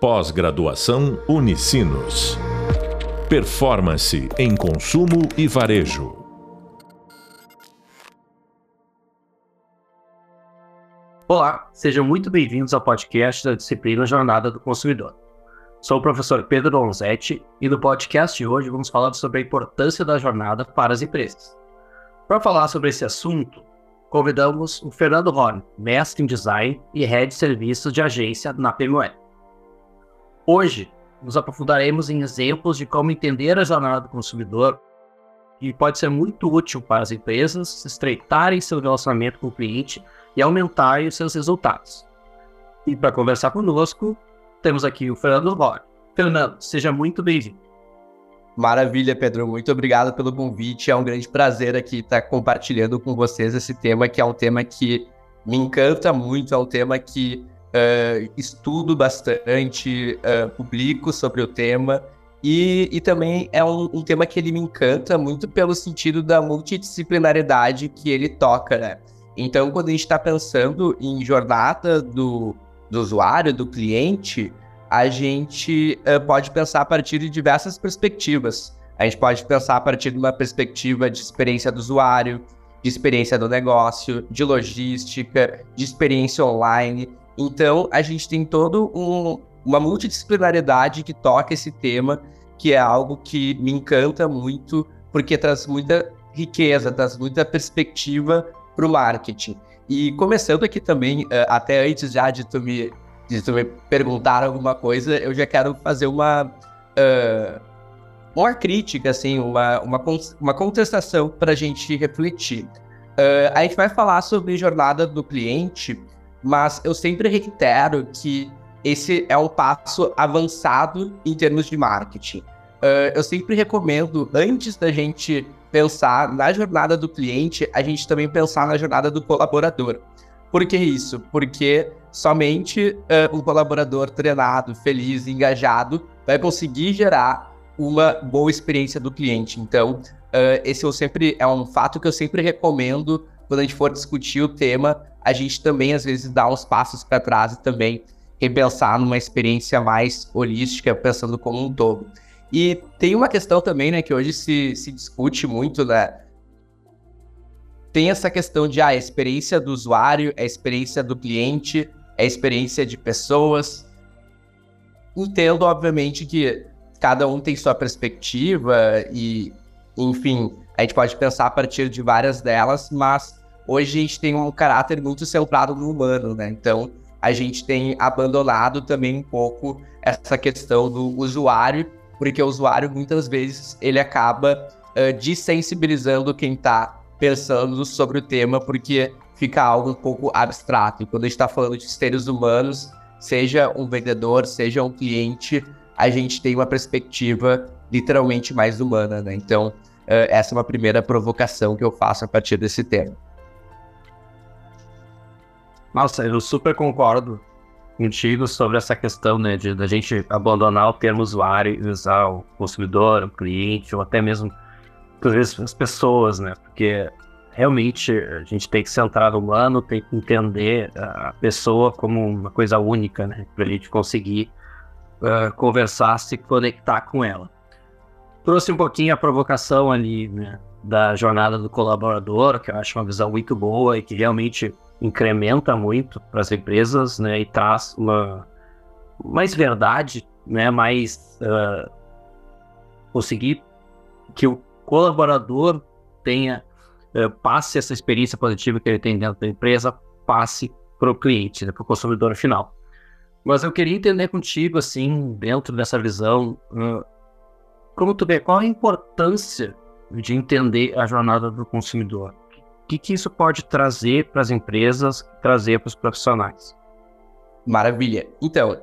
Pós-graduação Unicinos. Performance em consumo e varejo. Olá, sejam muito bem-vindos ao podcast da disciplina Jornada do Consumidor. Sou o professor Pedro Donzetti e no podcast de hoje vamos falar sobre a importância da jornada para as empresas. Para falar sobre esse assunto, convidamos o Fernando Horn, mestre em design e head de serviços de agência na PMOE. Hoje, nos aprofundaremos em exemplos de como entender a jornada do consumidor, que pode ser muito útil para as empresas estreitarem seu relacionamento com o cliente e aumentarem os seus resultados. E para conversar conosco, temos aqui o Fernando Roy. Fernando, seja muito bem-vindo. Maravilha, Pedro. Muito obrigado pelo convite. É um grande prazer aqui estar compartilhando com vocês esse tema, que é um tema que me encanta muito, é um tema que uh, estudo bastante, uh, publico sobre o tema. E, e também é um, um, tema que ele me encanta muito pelo sentido da multidisciplinaridade que ele toca, né? Então, quando a gente está pensando em jornada do, do usuário, do cliente, a gente uh, pode pensar a partir de diversas perspectivas. A gente pode pensar a partir de uma perspectiva de experiência do usuário, de experiência do negócio, de logística, de experiência online. Então, a gente tem todo um, uma multidisciplinaridade que toca esse tema, que é algo que me encanta muito, porque traz muita riqueza, traz muita perspectiva para o marketing. E começando aqui também, eh, até antes já de tu me, de tu me perguntar alguma coisa, eu já quero fazer uma, uh, uma crítica, assim, uma, uma, uma contestação para a gente refletir. Uh, a gente vai falar sobre jornada do cliente mas eu sempre reitero que esse é um passo avançado em termos de marketing. Uh, eu sempre recomendo, antes da gente pensar na jornada do cliente, a gente também pensar na jornada do colaborador. Por que isso? Porque somente uh, um colaborador treinado, feliz, engajado, vai conseguir gerar uma boa experiência do cliente. Então, uh, esse eu sempre é um fato que eu sempre recomendo quando a gente for discutir o tema, a gente também às vezes dá uns passos para trás e também repensar numa experiência mais holística, pensando como um todo. E tem uma questão também, né, que hoje se, se discute muito, né? Tem essa questão de ah, a experiência do usuário, a experiência do cliente, a experiência de pessoas. Entendo, obviamente, que cada um tem sua perspectiva e, enfim, a gente pode pensar a partir de várias delas, mas hoje a gente tem um caráter muito centrado no humano, né? Então, a gente tem abandonado também um pouco essa questão do usuário, porque o usuário muitas vezes ele acaba uh, desensibilizando quem está pensando sobre o tema, porque fica algo um pouco abstrato. E quando a gente está falando de seres humanos, seja um vendedor, seja um cliente, a gente tem uma perspectiva literalmente mais humana, né? Então, essa é uma primeira provocação que eu faço a partir desse tema. Nossa, eu super concordo contigo sobre essa questão, né, de da gente abandonar o termo usuário e usar o consumidor, o cliente, ou até mesmo, as pessoas, né, porque realmente a gente tem que centrar no humano, tem que entender a pessoa como uma coisa única, né, para a gente conseguir uh, conversar, se conectar com ela. Trouxe um pouquinho a provocação ali, né, da jornada do colaborador, que eu acho uma visão muito boa e que realmente incrementa muito para as empresas, né, e traz uma mais verdade, né, mais uh, conseguir que o colaborador tenha uh, passe essa experiência positiva que ele tem dentro da empresa, passe para o cliente, né, para o consumidor final. Mas eu queria entender contigo, assim, dentro dessa visão, uh, como tu vê, qual a importância de entender a jornada do consumidor? que, que isso pode trazer para as empresas, trazer para os profissionais? Maravilha. Então,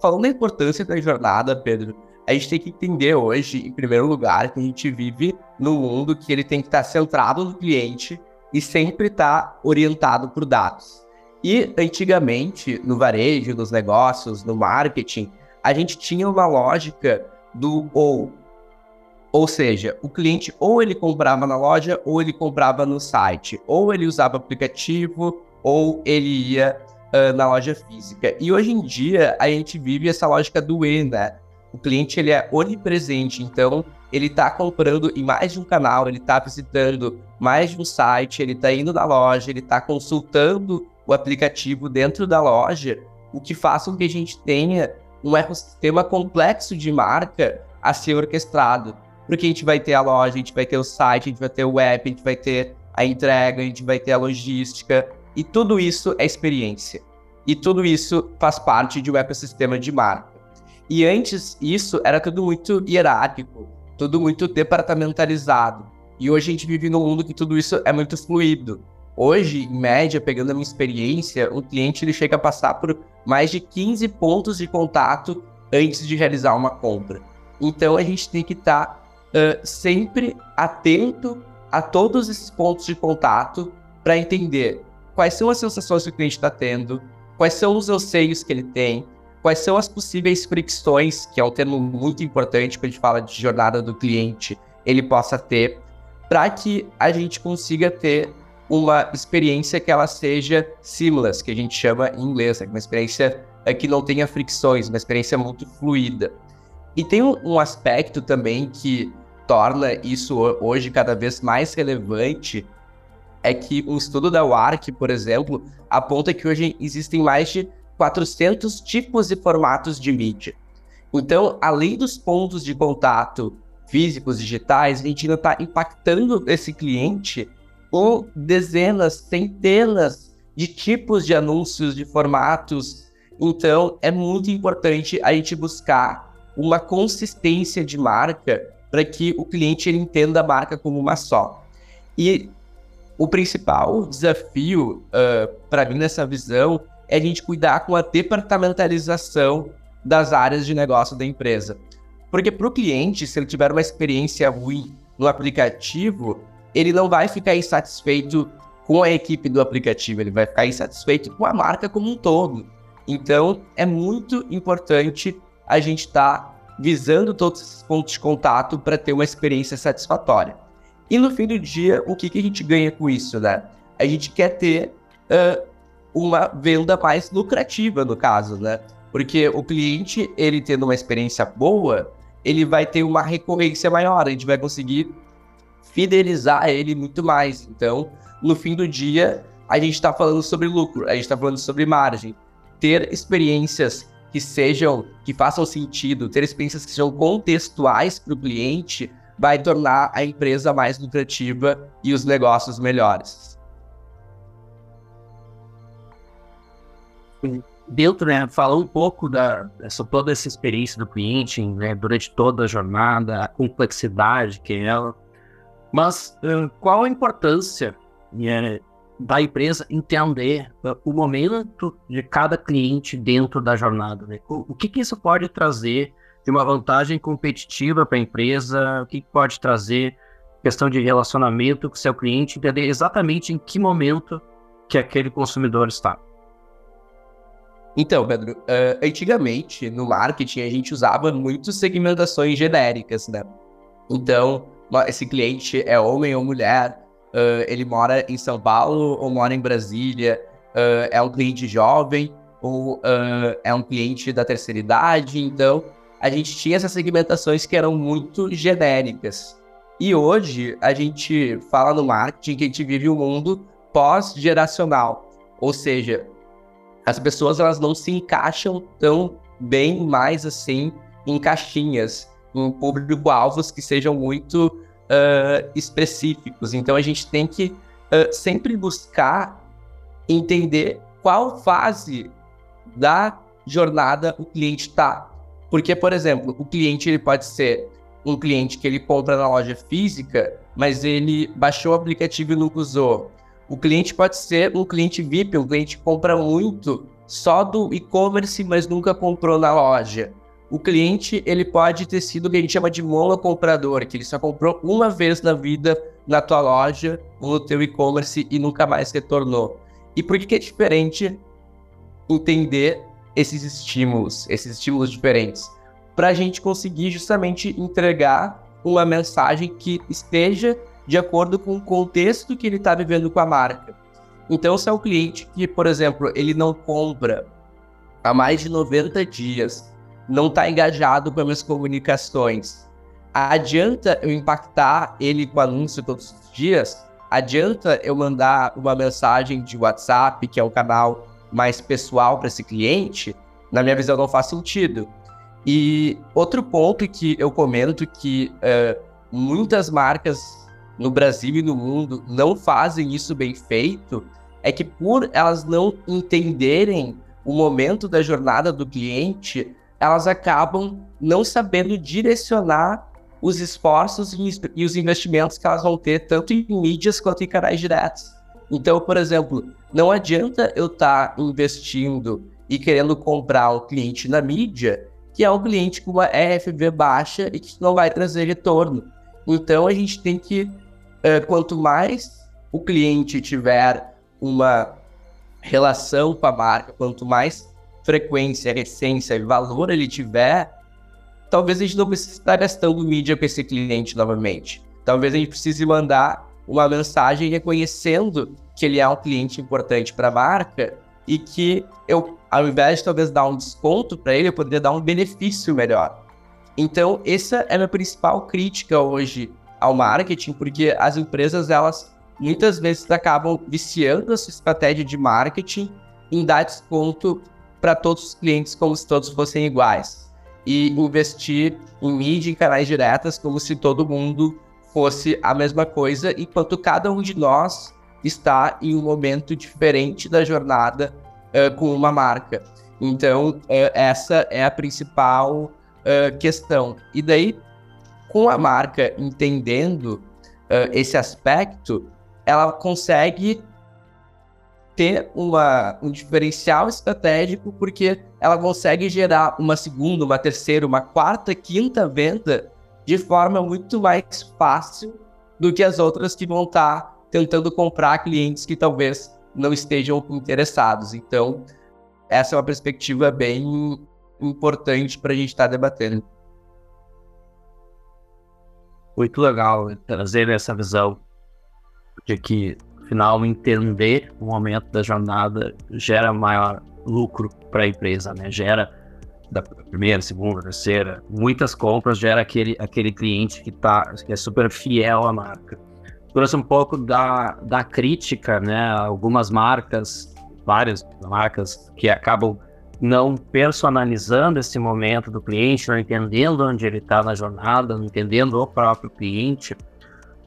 falando da importância da jornada, Pedro, a gente tem que entender hoje, em primeiro lugar, que a gente vive num mundo que ele tem que estar centrado no cliente e sempre estar orientado por dados. E antigamente, no varejo, nos negócios, no marketing, a gente tinha uma lógica do ou ou seja, o cliente ou ele comprava na loja ou ele comprava no site, ou ele usava aplicativo ou ele ia uh, na loja física. E hoje em dia a gente vive essa lógica do E, né? O cliente ele é onipresente, então ele está comprando em mais de um canal, ele está visitando mais de um site, ele está indo na loja, ele está consultando o aplicativo dentro da loja, o que faz com que a gente tenha um ecossistema complexo de marca a ser orquestrado. Porque a gente vai ter a loja, a gente vai ter o site, a gente vai ter o app, a gente vai ter a entrega, a gente vai ter a logística, e tudo isso é experiência. E tudo isso faz parte de um ecossistema de marca. E antes isso era tudo muito hierárquico, tudo muito departamentalizado. E hoje a gente vive num mundo que tudo isso é muito fluido. Hoje, em média, pegando a minha experiência, o cliente ele chega a passar por mais de 15 pontos de contato antes de realizar uma compra. Então a gente tem que estar tá, uh, sempre atento a todos esses pontos de contato para entender quais são as sensações que o cliente está tendo, quais são os anseios que ele tem, quais são as possíveis fricções, que é um termo muito importante quando a gente fala de jornada do cliente, ele possa ter, para que a gente consiga ter uma experiência que ela seja seamless, que a gente chama em inglês, né? uma experiência é, que não tenha fricções, uma experiência muito fluida. E tem um aspecto também que torna isso hoje cada vez mais relevante, é que um estudo da WARC, por exemplo, aponta que hoje existem mais de 400 tipos e formatos de mídia. Então, além dos pontos de contato físicos, digitais, a gente ainda está impactando esse cliente com dezenas, centenas de tipos de anúncios, de formatos. Então, é muito importante a gente buscar uma consistência de marca para que o cliente entenda a marca como uma só. E o principal desafio uh, para mim nessa visão é a gente cuidar com a departamentalização das áreas de negócio da empresa. Porque para o cliente, se ele tiver uma experiência ruim no aplicativo, ele não vai ficar insatisfeito com a equipe do aplicativo, ele vai ficar insatisfeito com a marca como um todo. Então, é muito importante a gente estar tá visando todos esses pontos de contato para ter uma experiência satisfatória. E no fim do dia, o que, que a gente ganha com isso, né? A gente quer ter uh, uma venda mais lucrativa, no caso, né? Porque o cliente, ele tendo uma experiência boa, ele vai ter uma recorrência maior, a gente vai conseguir fidelizar ele muito mais. Então, no fim do dia, a gente está falando sobre lucro, a gente está falando sobre margem. Ter experiências que sejam, que façam sentido, ter experiências que sejam contextuais para o cliente, vai tornar a empresa mais lucrativa e os negócios melhores. dentro, né, falar um pouco da essa, toda essa experiência do cliente, né, durante toda a jornada, a complexidade que é ela. Mas qual a importância né, da empresa entender o momento de cada cliente dentro da jornada? Né? O, que, que isso pode trazer de uma vantagem competitiva para a empresa? O que, que pode trazer questão de relacionamento com o seu cliente, entender exatamente em que momento que aquele consumidor está? Então, Pedro, antigamente no marketing a gente usava muito segmentações genéricas, né? Então, esse cliente é homem ou mulher, uh, ele mora em São Paulo ou mora em Brasília, uh, é um cliente jovem ou é um cliente da terceira idade. Então, a gente tinha essas segmentações que eram muito genéricas. E hoje a gente fala no marketing que a gente vive um mundo pós-geracional, ou seja, as pessoas elas não se encaixam tão bem mais assim em caixinhas, em público-alvos que sejam muito uh, específicos. Então a gente tem que uh, sempre buscar entender qual fase da jornada o cliente está. Porque, por exemplo, o cliente ele pode ser um cliente que ele compra na loja física, mas ele baixou o aplicativo e nunca usou. O cliente pode ser um cliente VIP, um cliente que compra muito só do e-commerce, mas nunca comprou na loja. O cliente ele pode ter sido o que a gente chama de monocomprador, que ele só comprou uma vez na vida na tua loja ou no teu e-commerce e nunca mais retornou. E por que, que é diferente entender esses estímulos, esses estímulos diferentes? Para a gente conseguir justamente entregar uma mensagem que esteja de acordo com o contexto que ele está vivendo com a marca. Então, se é um cliente que, por exemplo, ele não compra há mais de 90 dias, não está engajado com as minhas comunicações, adianta eu impactar ele com anúncio todos os dias? Adianta eu mandar uma mensagem de WhatsApp, que é o canal mais pessoal para esse cliente? Na minha visão, não faz sentido. E outro ponto que eu comento que uh, muitas marcas no Brasil e no mundo não fazem isso bem feito é que por elas não entenderem o momento da jornada do cliente, elas acabam não sabendo direcionar os esforços e os investimentos que elas vão ter tanto em mídias quanto em canais diretos. Então, por exemplo, não adianta eu estar tá investindo e querendo comprar um cliente na mídia que é um cliente com uma EFV baixa e que não vai trazer retorno. Então, a gente tem que, uh, quanto mais o cliente tiver uma relação com a marca, quanto mais frequência, essência e valor ele tiver, talvez a gente não precise estar gastando mídia com esse cliente novamente. Talvez a gente precise mandar uma mensagem reconhecendo que ele é um cliente importante para a marca e que eu, ao invés de talvez dar um desconto para ele, eu poderia dar um benefício melhor. Então, essa é a minha principal crítica hoje ao marketing, porque as empresas, elas muitas vezes acabam viciando a sua estratégia de marketing em dar desconto para todos os clientes como se todos fossem iguais e investir em mídia e canais diretas como se todo mundo fosse a mesma coisa, enquanto cada um de nós está em um momento diferente da jornada uh, com uma marca. Então, uh, essa é a principal uh, questão. E daí, com a marca entendendo esse aspecto, ela consegue ter uma, um diferencial estratégico porque ela consegue gerar uma segunda, uma terceira, uma quarta, quinta venda de forma muito mais fácil do que as outras que vão estar tentando comprar clientes que talvez não estejam interessados. Então, essa é uma perspectiva bem importante para a gente estar debatendo. Muito legal trazer essa visão de que final, entender o momento da jornada gera maior lucro para a empresa, né? Gera da primeira, segunda, terceira, muitas compras, gera aquele, aquele cliente que, tá, que é super fiel à marca. Trouxe um pouco da, da crítica, né? Algumas marcas, várias marcas que acabam não personalizando esse momento do cliente, não entendendo onde ele está na jornada, não entendendo o próprio cliente,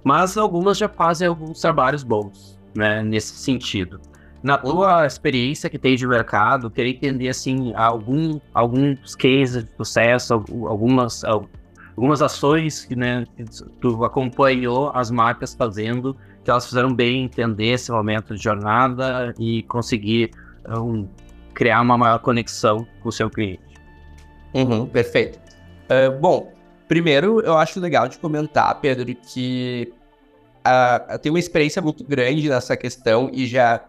mas algumas já fazem alguns trabalhos bons né, nesse sentido. Na tua experiência que tem de mercado, queria entender assim algum, alguns cases de sucesso, algumas, algumas ações que né, tu acompanhou as marcas fazendo, que elas fizeram bem entender esse momento de jornada e conseguir um, criar uma maior conexão com o seu cliente. Uhum, perfeito. Uh, bom, primeiro eu acho legal de comentar, Pedro, que uh, tenho uma experiência muito grande nessa questão e já,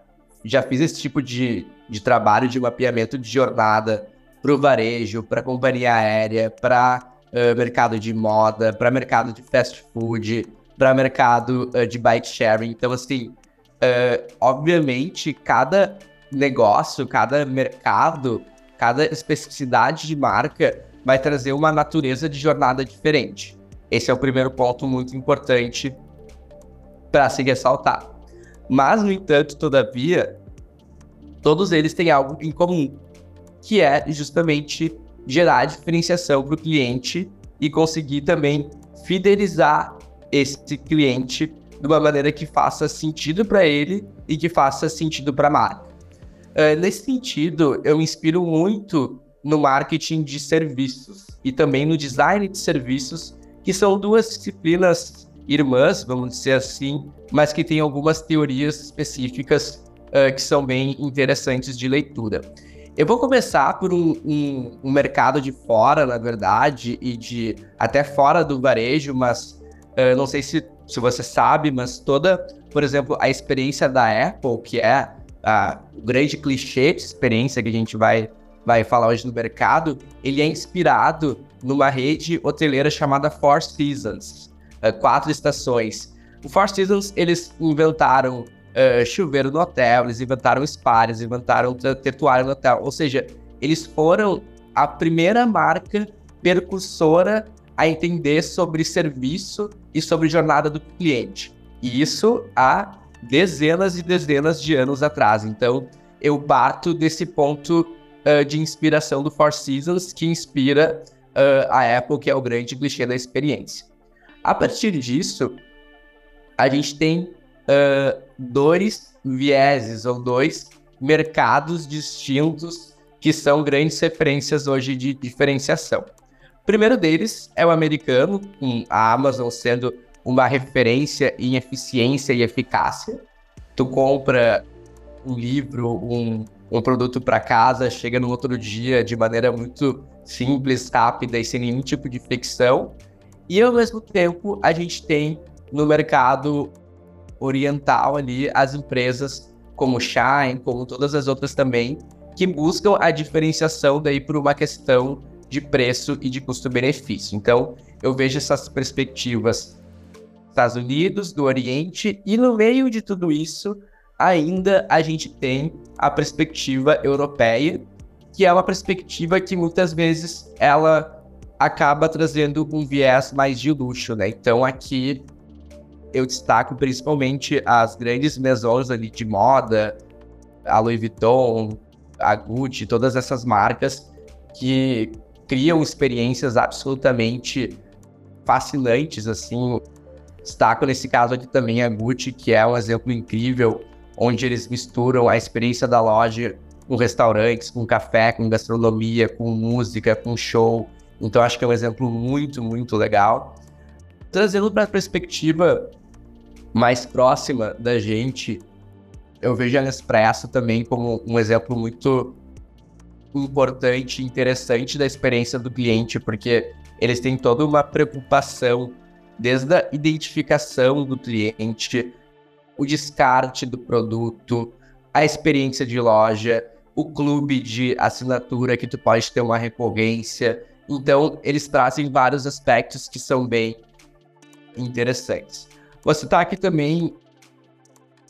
já fiz esse tipo de, de trabalho de mapeamento de jornada para o varejo, para companhia aérea, para uh, mercado de moda, para mercado de fast food, para mercado uh, de bike sharing. Então, assim, uh, obviamente, cada negócio, cada mercado, cada especificidade de marca vai trazer uma natureza de jornada diferente. Esse é o primeiro ponto muito importante para se ressaltar. Mas, no entanto, todavia, todos eles têm algo em comum, que é justamente gerar diferenciação para o cliente e conseguir também fidelizar esse cliente de uma maneira que faça sentido para ele e que faça sentido para a marca. Uh, nesse sentido, eu inspiro muito no marketing de serviços e também no design de serviços, que são duas disciplinas irmãs, vamos dizer assim, mas que tem algumas teorias específicas uh, que são bem interessantes de leitura. Eu vou começar por um, um, um, mercado de fora, na verdade, e de até fora do varejo, mas uh, não sei se, se você sabe, mas toda, por exemplo, a experiência da Apple, que é a, o grande clichê de experiência que a gente vai, vai falar hoje no mercado, ele é inspirado numa rede hoteleira chamada Four Seasons. Eh, quatro estações. O Four Seasons, eles inventaram uh, chuveiro no hotel, eles inventaram spa, eles inventaram ter toalha no hotel. Ou seja, eles foram a primeira marca percursora a entender sobre serviço e sobre jornada do cliente. E isso há dezenas e dezenas de anos atrás. Então, eu bato desse ponto uh, de inspiração do Four Seasons, que inspira uh, a Apple, que é o grande clichê da experiência. A partir disso, a gente tem uh, dois vieses ou dois mercados distintos que são grandes referências hoje de diferenciação. O primeiro deles é o americano, com a Amazon sendo uma referência em eficiência e eficácia. Tu compra um livro, um, um produto para casa, chega no outro dia de maneira muito simples, rápida e sem nenhum tipo de fricção. E ao mesmo tempo, a gente tem no mercado oriental ali as empresas como Shine, como todas as outras também, que buscam a diferenciação daí por uma questão de preço e de custo-benefício. Então, eu vejo essas perspectivas Estados Unidos, do Oriente, e no meio de tudo isso, ainda a gente tem a perspectiva europeia, que é uma perspectiva que muitas vezes ela acaba trazendo um viés mais de luxo, né? Então aqui eu destaco principalmente as grandes maisons ali de moda, a Louis Vuitton, a Gucci, todas essas marcas que criam experiências absolutamente fascinantes, assim. Destaco nesse caso aqui também a Gucci, que é um exemplo incrível, onde eles misturam a experiência da loja com restaurantes, com café, com gastronomia, com música, com show. Então acho que é um exemplo muito, muito legal. Trazendo para a perspectiva mais próxima da gente, eu vejo a Nespresso também como um exemplo muito importante interessante da experiência do cliente, porque eles têm toda uma preocupação desde a identificação do cliente, o descarte do produto, a experiência de loja, o clube de assinatura que tu pode ter uma recorrência. Então, eles trazem vários aspectos que são bem interessantes. Você está aqui também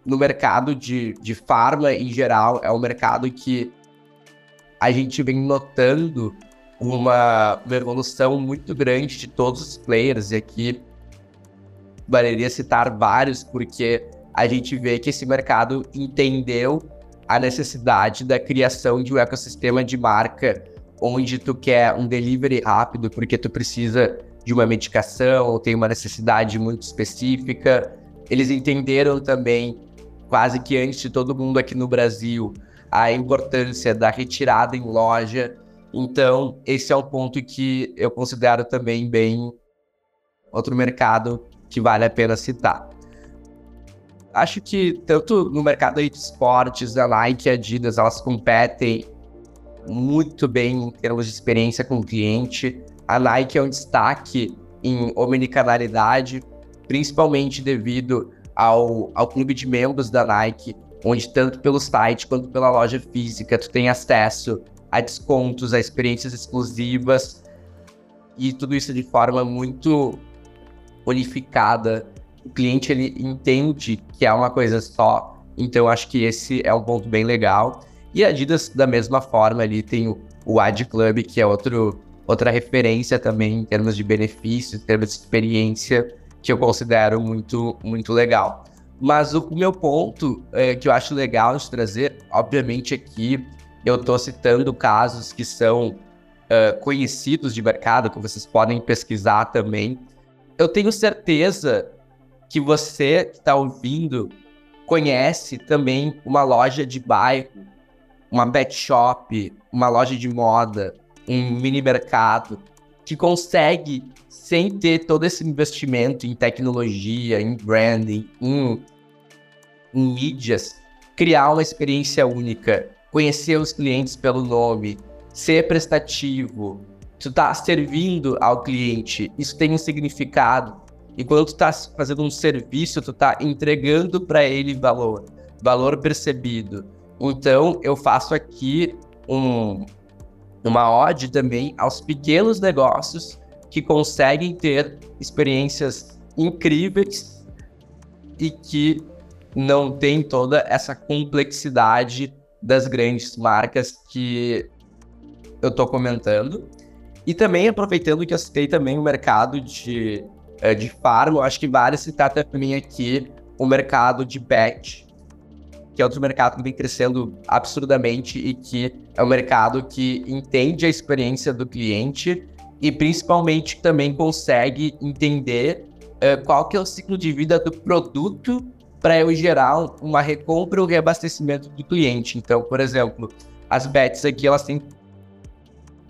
no mercado de, de farma em geral, é um mercado que a gente vem notando uma, uma evolução muito grande de todos os players, e aqui valeria citar vários, porque a gente vê que esse mercado entendeu a necessidade da criação de um ecossistema de marca onde tu quer um delivery rápido porque tu precisa de uma medicação ou tem uma necessidade muito específica. Eles entenderam também, quase que antes de todo mundo aqui no Brasil, a importância da retirada em loja. Então, esse é um ponto que eu considero também bem outro mercado que vale a pena citar. Acho que tanto no mercado de esportes, a Nike e a Adidas, elas competem muito bem em termos de experiência com o cliente. A Nike é um destaque em omnicanalidade, principalmente devido ao, ao clube de membros da Nike, onde tanto pelo site quanto pela loja física tu tem acesso a descontos, a experiências exclusivas e tudo isso de forma muito unificada. O cliente ele entende que é uma coisa só, então acho que esse é um ponto bem legal. E a Adidas da mesma forma ali tem o, o Ad Club que é outro outra referência também em termos de benefício, em termos de experiência que eu considero muito muito legal. Mas o, meu ponto é, que eu acho legal de trazer, obviamente aqui eu estou citando casos que são uh, conhecidos de mercado, que vocês podem pesquisar também. Eu tenho certeza que você que está ouvindo conhece também uma loja de bairro, uma pet shop, uma loja de moda, um mini mercado que consegue sem ter todo esse investimento em tecnologia, em branding, em, em mídias, criar uma experiência única, conhecer os clientes pelo nome, ser prestativo, tu tá servindo ao cliente, isso tem um significado. E quando tu tá fazendo um serviço, tu tá entregando para ele valor, valor percebido. Então, eu faço aqui um, uma ode também aos pequenos negócios que conseguem ter experiências incríveis e que não tem toda essa complexidade das grandes marcas que eu estou comentando. E também aproveitando que eu citei também o mercado de, eh, de farm, acho que vale citar também aqui o mercado de pet, que é outro mercado que vem crescendo absurdamente e que é um mercado que entende a experiência do cliente e principalmente também consegue entender uh, qual que é o ciclo de vida do produto para eu gerar uma recompra ou reabastecimento do cliente. Então, por exemplo, as bets aqui elas têm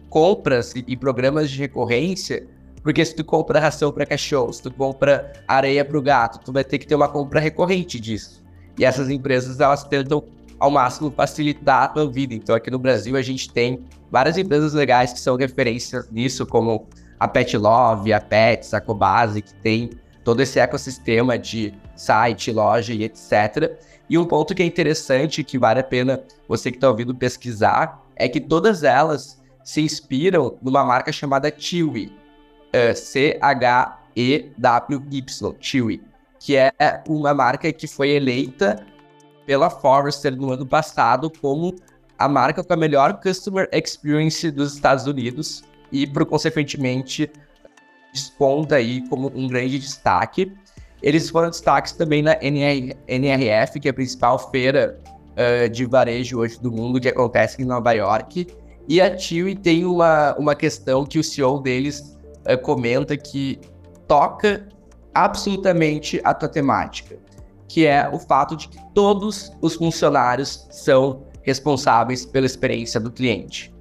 compras e programas de recorrência, porque se tu compra ração para cachorro, se tu compra areia para o gato, tu vai ter que ter uma compra recorrente disso. E essas empresas elas tentam ao máximo facilitar a tua vida. Então aqui no Brasil a gente tem várias empresas legais que são referências nisso, como a Pet Love, a Pets, a Cobase, que tem todo esse ecossistema de site, loja e etc. E um ponto que é interessante, que vale a pena você que está ouvindo pesquisar, é que todas elas se inspiram numa marca chamada Chewy, uh, C-H-E-W-Y, Chewy, que é uma marca que foi eleita pela Forrester no ano passado como a marca com a melhor customer experience dos Estados Unidos e, por consequentemente, desponta aí como um grande destaque. Eles foram destaques também na NR, NRF, que é a principal feira uh, de varejo hoje do mundo, que acontece em Nova York. E a Chewy tem uma, uma questão que o CEO deles uh, comenta que toca absolutamente a tua temática, que é o fato de que todos os funcionários são responsáveis pela experiência do cliente.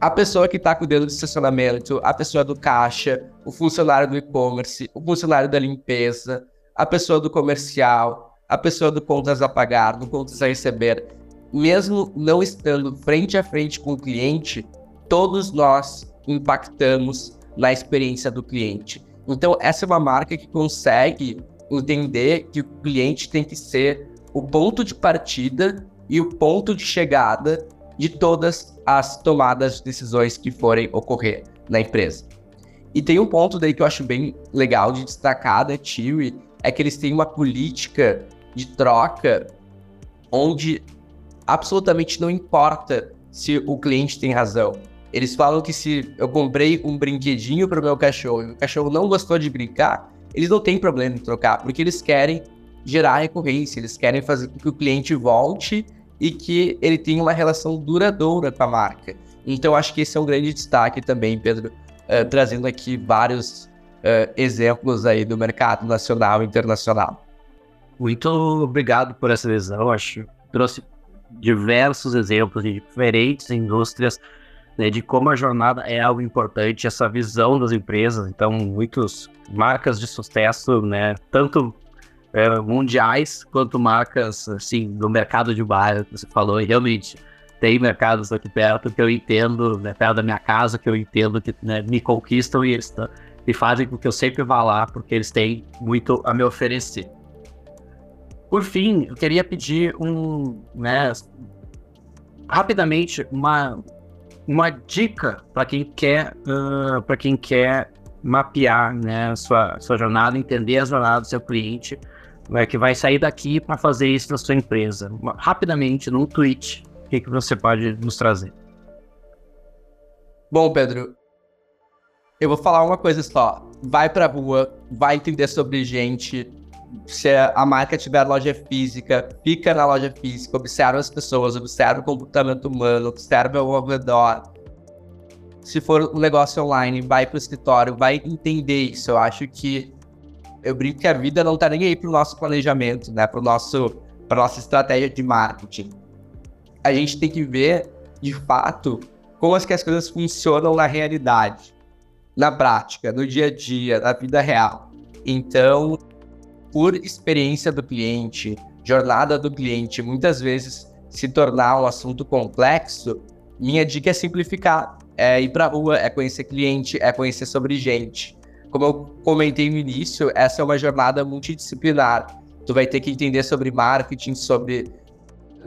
A pessoa que está com o dedo de estacionamento, a pessoa do caixa, o funcionário do e-commerce, o funcionário da limpeza, a pessoa do comercial, a pessoa do contas a pagar, do contas a receber, mesmo não estando frente a frente com o cliente, todos nós impactamos na experiência do cliente. Então, essa é uma marca que consegue entender que o cliente tem que ser o ponto de partida e o ponto de chegada de todas as tomadas de decisões que forem ocorrer na empresa. E tem um ponto daí que eu acho bem legal de destacar da Chewy, é que eles têm uma política de troca onde absolutamente não importa se o cliente tem razão. Eles falam que se eu comprei um brinquedinho para o meu cachorro e o cachorro não gostou de brincar, eles não têm problema em trocar, porque eles querem gerar recorrência, eles querem fazer com que o cliente volte e que ele tem uma relação duradoura com a marca. Então, acho que esse é um grande destaque também, Pedro, uh, trazendo aqui vários uh, exemplos aí do mercado nacional e internacional. Muito obrigado por essa visão. Acho que trouxe diversos exemplos de diferentes indústrias, né, de como a jornada é algo importante, essa visão das empresas. Então, muitas marcas de sucesso, né, tanto é, mundiais quanto marcas, assim, no mercado de bairro você falou, e realmente tem mercados aqui perto que eu entendo, né, perto da minha casa, que eu entendo que né, me conquistam e eles e fazem com que eu sempre vá lá, porque eles têm muito a me oferecer. Por fim, eu queria pedir um, né, rapidamente, uma, uma dica para quem quer, uh, para quem quer mapear, né, sua, sua jornada, entender a jornada do seu cliente, né, que vai sair daqui para fazer isso na sua empresa? Rapidamente, num tweet, o que, que você pode nos trazer? Bom, Pedro, eu vou falar uma coisa só. Vai pra rua, vai entender sobre gente. Se a marca tiver loja física, fica na loja física, observa as pessoas, observa o comportamento humano, observa o redor. Se for um negócio online, vai pro escritório, vai entender isso. Eu acho que eu brinco que a vida não tá nem aí pro nosso planejamento, né? Pro nosso, pra nossa estratégia de marketing. A gente tem que ver, de fato, como as que as coisas funcionam na realidade, na prática, no dia a dia, na vida real. Então, por experiência do cliente, jornada do cliente, muitas vezes se tornar um assunto complexo, minha dica é simplificar. É ir pra rua, é conhecer cliente, é conhecer sobre gente. Como eu comentei no início, essa é uma jornada multidisciplinar. Tu vai ter que entender sobre marketing, sobre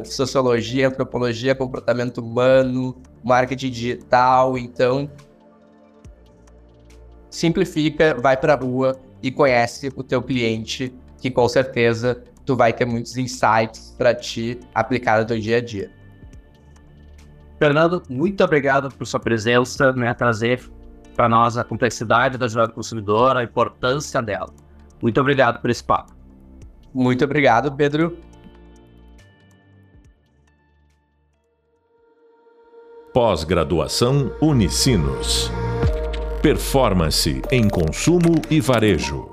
sociologia, antropologia, comportamento humano, marketing digital. Então, simplifica, vai para rua e conhece o teu cliente, que com certeza tu vai ter muitos insights para te aplicar no teu dia a dia. Fernando, muito obrigado por sua presença, né, trazer para nós a complexidade da jornada do consumidor, a importância dela. Muito obrigado por esse papo. Muito obrigado, Pedro. Pós-graduação Unicinos. Performance em consumo e varejo.